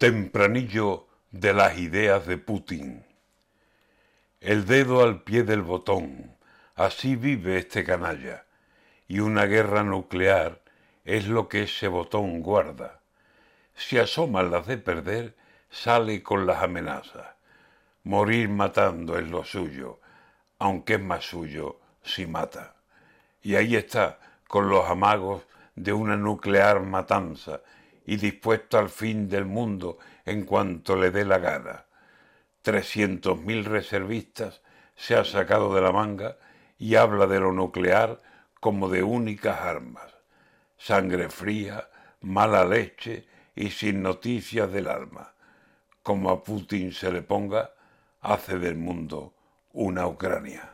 Tempranillo de las ideas de Putin. El dedo al pie del botón, así vive este canalla, y una guerra nuclear es lo que ese botón guarda. Si asoma las de perder, sale con las amenazas. Morir matando es lo suyo, aunque es más suyo si mata. Y ahí está, con los amagos de una nuclear matanza, y dispuesto al fin del mundo en cuanto le dé la gana. Trescientos mil reservistas se ha sacado de la manga y habla de lo nuclear como de únicas armas. Sangre fría, mala leche y sin noticias del alma. Como a Putin se le ponga, hace del mundo una Ucrania.